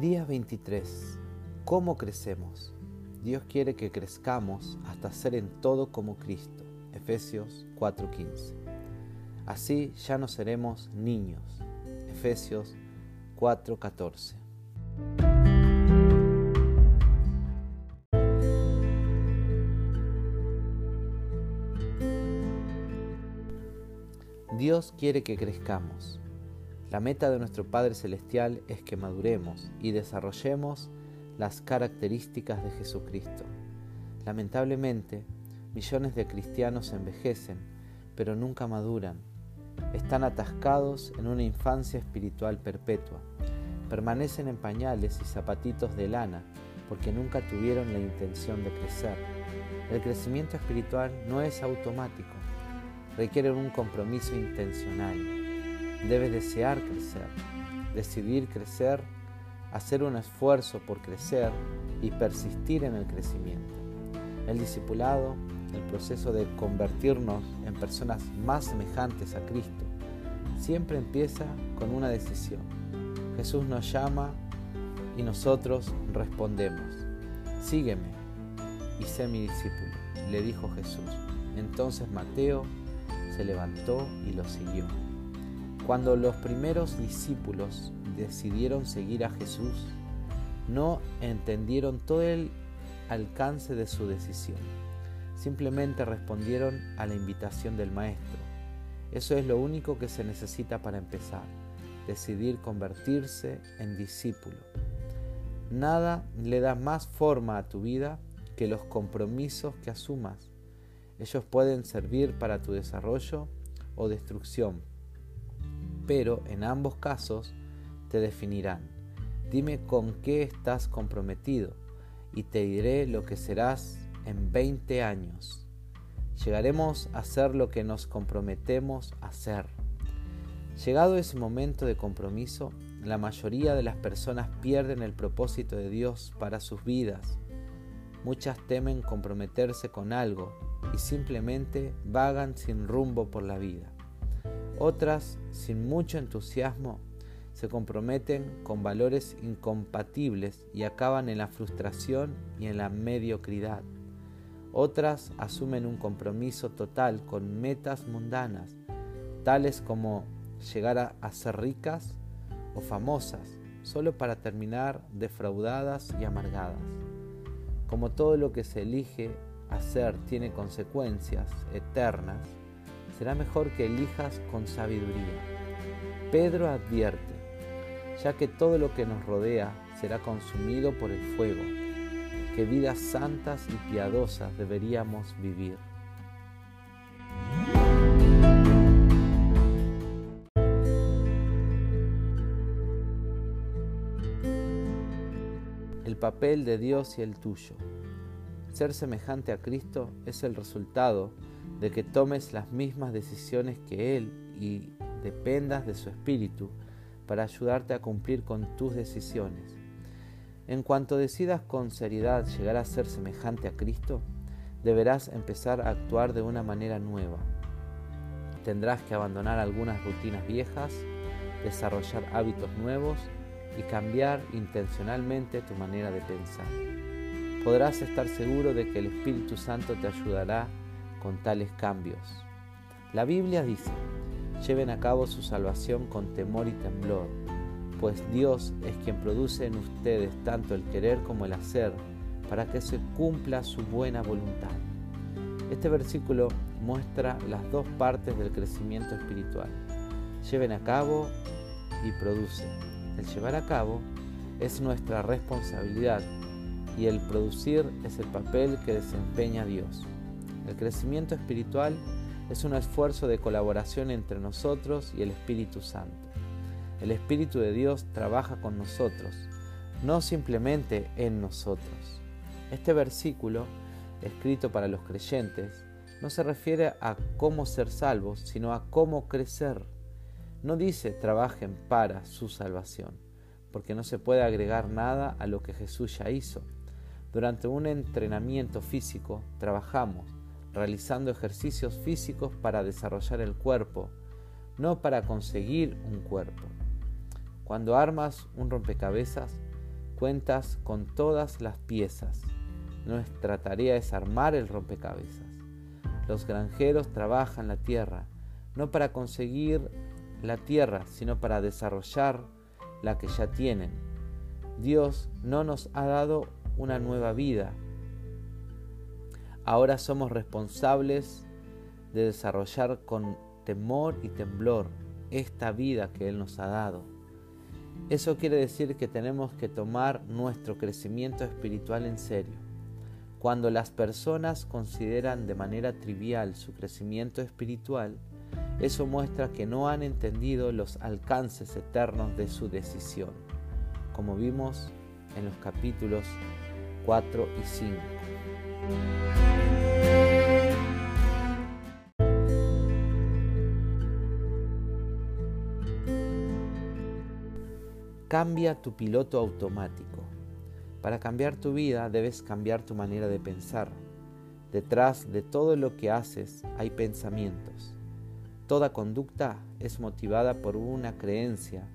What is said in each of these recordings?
Día 23. ¿Cómo crecemos? Dios quiere que crezcamos hasta ser en todo como Cristo. Efesios 4:15. Así ya no seremos niños. Efesios 4:14. Dios quiere que crezcamos. La meta de nuestro Padre Celestial es que maduremos y desarrollemos las características de Jesucristo. Lamentablemente, millones de cristianos envejecen, pero nunca maduran. Están atascados en una infancia espiritual perpetua. Permanecen en pañales y zapatitos de lana porque nunca tuvieron la intención de crecer. El crecimiento espiritual no es automático, requiere un compromiso intencional Debes desear crecer, decidir crecer, hacer un esfuerzo por crecer y persistir en el crecimiento. El discipulado, el proceso de convertirnos en personas más semejantes a Cristo, siempre empieza con una decisión. Jesús nos llama y nosotros respondemos, sígueme y sé mi discípulo, le dijo Jesús. Entonces Mateo se levantó y lo siguió. Cuando los primeros discípulos decidieron seguir a Jesús, no entendieron todo el alcance de su decisión. Simplemente respondieron a la invitación del Maestro. Eso es lo único que se necesita para empezar, decidir convertirse en discípulo. Nada le da más forma a tu vida que los compromisos que asumas. Ellos pueden servir para tu desarrollo o destrucción, pero en ambos casos te definirán. Dime con qué estás comprometido y te diré lo que serás en 20 años. Llegaremos a ser lo que nos comprometemos a ser. Llegado ese momento de compromiso, la mayoría de las personas pierden el propósito de Dios para sus vidas. Muchas temen comprometerse con algo y simplemente vagan sin rumbo por la vida. Otras, sin mucho entusiasmo, se comprometen con valores incompatibles y acaban en la frustración y en la mediocridad. Otras asumen un compromiso total con metas mundanas, tales como llegar a, ser ricas o famosas, solo para terminar defraudadas y amargadas. Como todo lo que se elige hacer tiene consecuencias eternas, será mejor que elijas con sabiduría. Pedro advierte, ya que todo lo que nos rodea será consumido por el fuego, que vidas santas y piadosas deberíamos vivir. El papel de Dios y el tuyo. Ser semejante a Cristo es el resultado de que tomes las mismas decisiones que Él y dependas de su espíritu para ayudarte a cumplir con tus decisiones. En cuanto decidas con seriedad llegar a ser semejante a Cristo, deberás empezar a actuar de una manera nueva. Tendrás que abandonar algunas rutinas viejas, desarrollar hábitos nuevos y cambiar intencionalmente tu manera de pensar. Podrás estar seguro de que el Espíritu Santo te ayudará con tales cambios. La Biblia dice, lleven a cabo su salvación con temor y temblor, pues Dios es quien produce en ustedes tanto el querer como el hacer, para que se cumpla su buena voluntad. Este versículo muestra las dos partes del crecimiento espiritual. Lleven a cabo y producen. El llevar a cabo es nuestra responsabilidad y el producir es el papel que desempeña Dios. El crecimiento espiritual es un esfuerzo de colaboración entre nosotros y el Espíritu Santo. El Espíritu de Dios trabaja con nosotros, no simplemente en nosotros. Este versículo, escrito para los creyentes, no se refiere a cómo ser salvos, sino a cómo crecer. No dice trabajen para su salvación, porque no se puede agregar nada a lo que Jesús ya hizo. Durante un entrenamiento físico trabajamos realizando ejercicios físicos para desarrollar el cuerpo, no para conseguir un cuerpo. Cuando armas un rompecabezas, Cuentas con todas las piezas. Nuestra tarea es armar el rompecabezas. Los granjeros trabajan la tierra, no para conseguir la tierra, sino para desarrollar la que ya tienen. Dios no nos ha dado una nueva vida. Ahora somos responsables de desarrollar con temor y temblor esta vida que Él nos ha dado. Eso quiere decir que tenemos que tomar nuestro crecimiento espiritual en serio. Cuando las personas consideran de manera trivial su crecimiento espiritual, eso muestra que no han entendido los alcances eternos de su decisión, como vimos en los capítulos 4 y 5. Cambia tu piloto automático. Para cambiar tu vida debes cambiar tu manera de pensar. Detrás de todo lo que haces hay pensamientos. Toda conducta es motivada por una creencia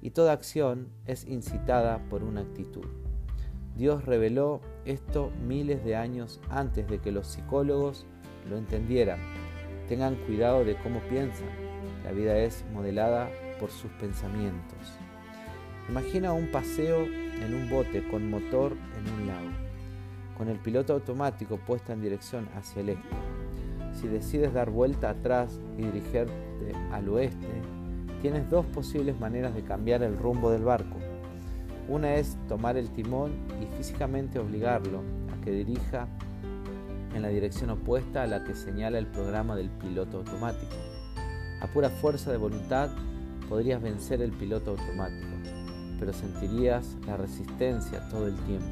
y toda acción es incitada por una actitud. Dios reveló esto miles de años antes de que los psicólogos lo entendieran. Tengan cuidado de cómo piensan. La vida es modelada por sus pensamientos. Imagina un paseo en un bote con motor en un lago, con el piloto automático puesto en dirección hacia el este. Si decides dar vuelta atrás y dirigirte al oeste, tienes dos posibles maneras de cambiar el rumbo del barco. Una es tomar el timón y físicamente obligarlo a que dirija en la dirección opuesta a la que señala el programa del piloto automático. A pura fuerza de voluntad podrías vencer el piloto automático pero sentirías la resistencia todo el tiempo.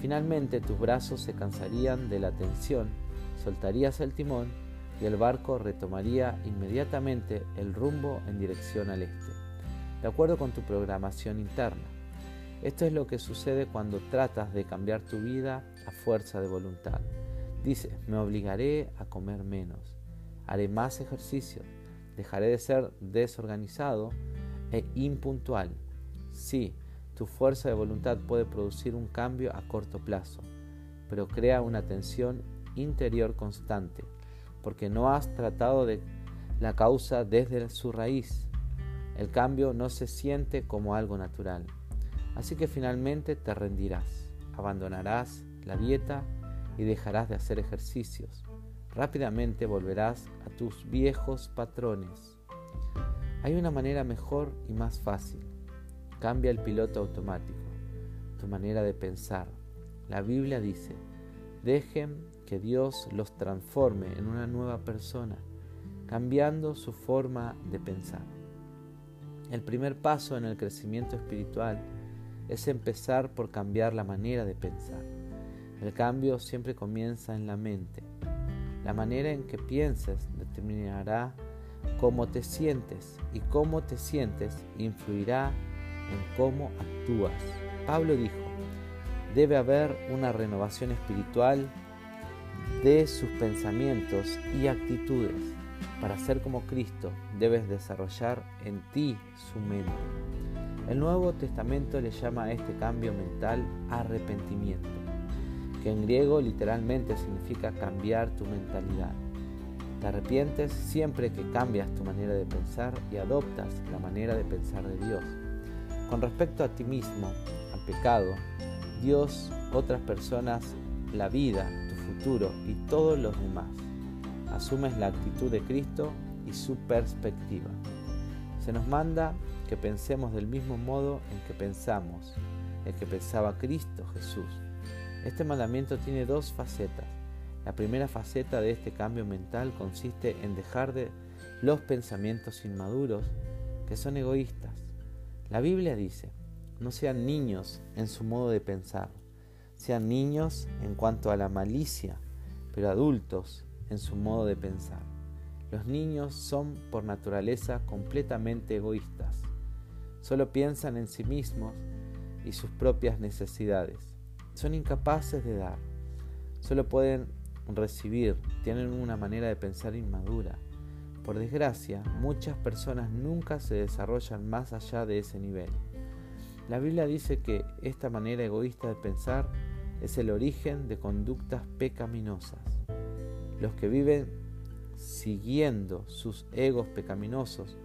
Finalmente tus brazos se cansarían de la tensión, soltarías el timón y el barco retomaría inmediatamente el rumbo en dirección al este, de acuerdo con tu programación interna. Esto es lo que sucede cuando tratas de cambiar tu vida a fuerza de voluntad. Dices, me obligaré a comer menos, haré más ejercicio, dejaré de ser desorganizado e impuntual, Sí, tu fuerza de voluntad puede producir un cambio a corto plazo, pero crea una tensión interior constante, porque no has tratado de la causa desde su raíz. El cambio no se siente como algo natural. Así que finalmente te rendirás, abandonarás la dieta y dejarás de hacer ejercicios. Rápidamente volverás a tus viejos patrones. Hay una manera mejor y más fácil. Cambia el piloto automático, tu manera de pensar. La Biblia dice, dejen que Dios los transforme en una nueva persona, cambiando su forma de pensar. El primer paso en el crecimiento espiritual es empezar por cambiar la manera de pensar. El cambio siempre comienza en la mente. La manera en que pienses determinará cómo te sientes y cómo te sientes influirá en cómo actúas. Pablo dijo, debe haber una renovación espiritual de sus pensamientos y actitudes. Para ser como Cristo debes desarrollar en ti su mente. El Nuevo Testamento le llama a este cambio mental arrepentimiento, que en griego literalmente significa cambiar tu mentalidad. Te arrepientes siempre que cambias tu manera de pensar y adoptas la manera de pensar de Dios. Con respecto a ti mismo, al pecado, Dios, otras personas, la vida, tu futuro y todos los demás, asumes la actitud de Cristo y su perspectiva. Se nos manda que pensemos del mismo modo en que pensamos, el que pensaba Cristo Jesús. Este mandamiento tiene dos facetas. La primera faceta de este cambio mental consiste en dejar de los pensamientos inmaduros que son egoístas la Biblia dice, no sean niños en su modo de pensar, sean niños en cuanto a la malicia, pero adultos en su modo de pensar. Los niños son por naturaleza completamente egoístas, solo piensan en sí mismos y sus propias necesidades. Son incapaces de dar, solo pueden recibir, tienen una manera de pensar inmadura por desgracia, muchas personas nunca se desarrollan más allá de ese nivel. La Biblia dice que esta manera egoísta de pensar es el origen de conductas pecaminosas. Los que viven siguiendo sus egos pecaminosos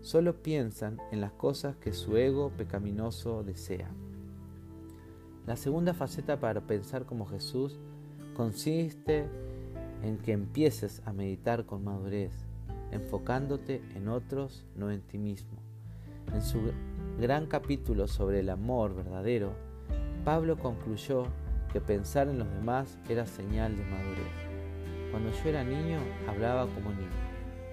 solo piensan en las cosas que su ego pecaminoso desea. La segunda faceta para pensar como Jesús consiste en que empieces a meditar con madurez, enfocándote en otros, no en ti mismo. En su gran capítulo sobre el amor verdadero, Pablo concluyó que pensar en los demás era señal de madurez. Cuando yo era niño, hablaba como niño,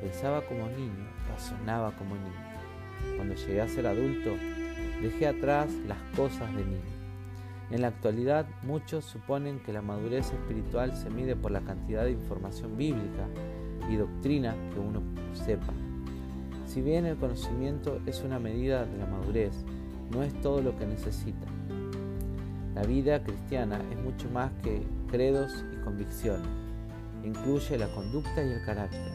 pensaba como niño, razonaba como niño. Cuando llegué a ser adulto, dejé atrás las cosas de niño. En la actualidad, muchos suponen que la madurez espiritual se mide por la cantidad de información bíblica y doctrina que uno sepa. Si bien el conocimiento es una medida de la madurez, no es todo lo que necesita. La vida cristiana es mucho más que credos y convicciones. Incluye la conducta y el carácter.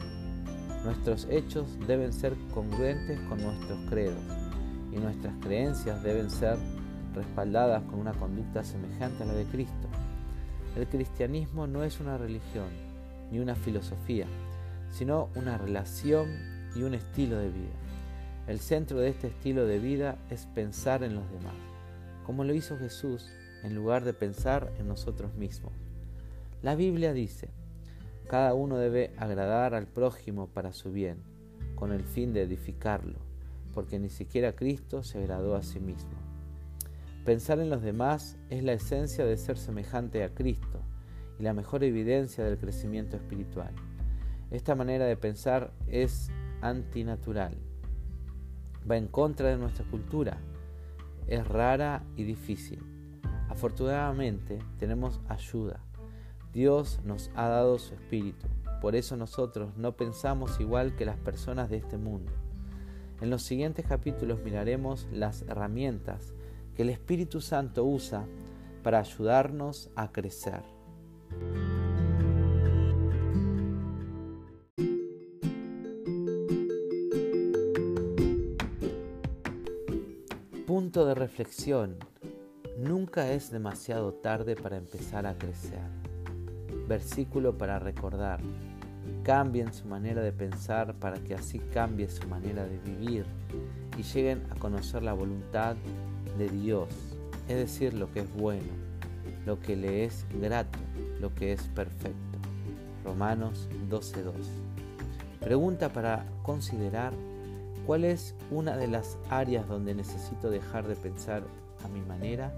Nuestros hechos deben ser congruentes con nuestros credos y nuestras creencias deben ser respaldadas con una conducta semejante a la de Cristo. El cristianismo no es una religión ni una filosofía, sino una relación y un estilo de vida. El centro de este estilo de vida es pensar en los demás, como lo hizo Jesús en lugar de pensar en nosotros mismos. La Biblia dice, cada uno debe agradar al prójimo para su bien, con el fin de edificarlo, porque ni siquiera Cristo se agradó a sí mismo. Pensar en los demás es la esencia de ser semejante a Cristo y la mejor evidencia del crecimiento espiritual. Esta manera de pensar es antinatural, va en contra de nuestra cultura, es rara y difícil. Afortunadamente tenemos ayuda. Dios nos ha dado su espíritu, por eso nosotros no pensamos igual que las personas de este mundo. En los siguientes capítulos miraremos las herramientas que el Espíritu Santo usa para ayudarnos a crecer. Punto de reflexión. Nunca es demasiado tarde para empezar a crecer. Versículo para recordar. Cambien su manera de pensar para que así cambie su manera de vivir y lleguen a conocer la voluntad de Dios, es decir, lo que es bueno, lo que le es grato, lo que es perfecto. Romanos 12.2. Pregunta para considerar cuál es una de las áreas donde necesito dejar de pensar a mi manera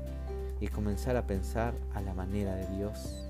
y comenzar a pensar a la manera de Dios.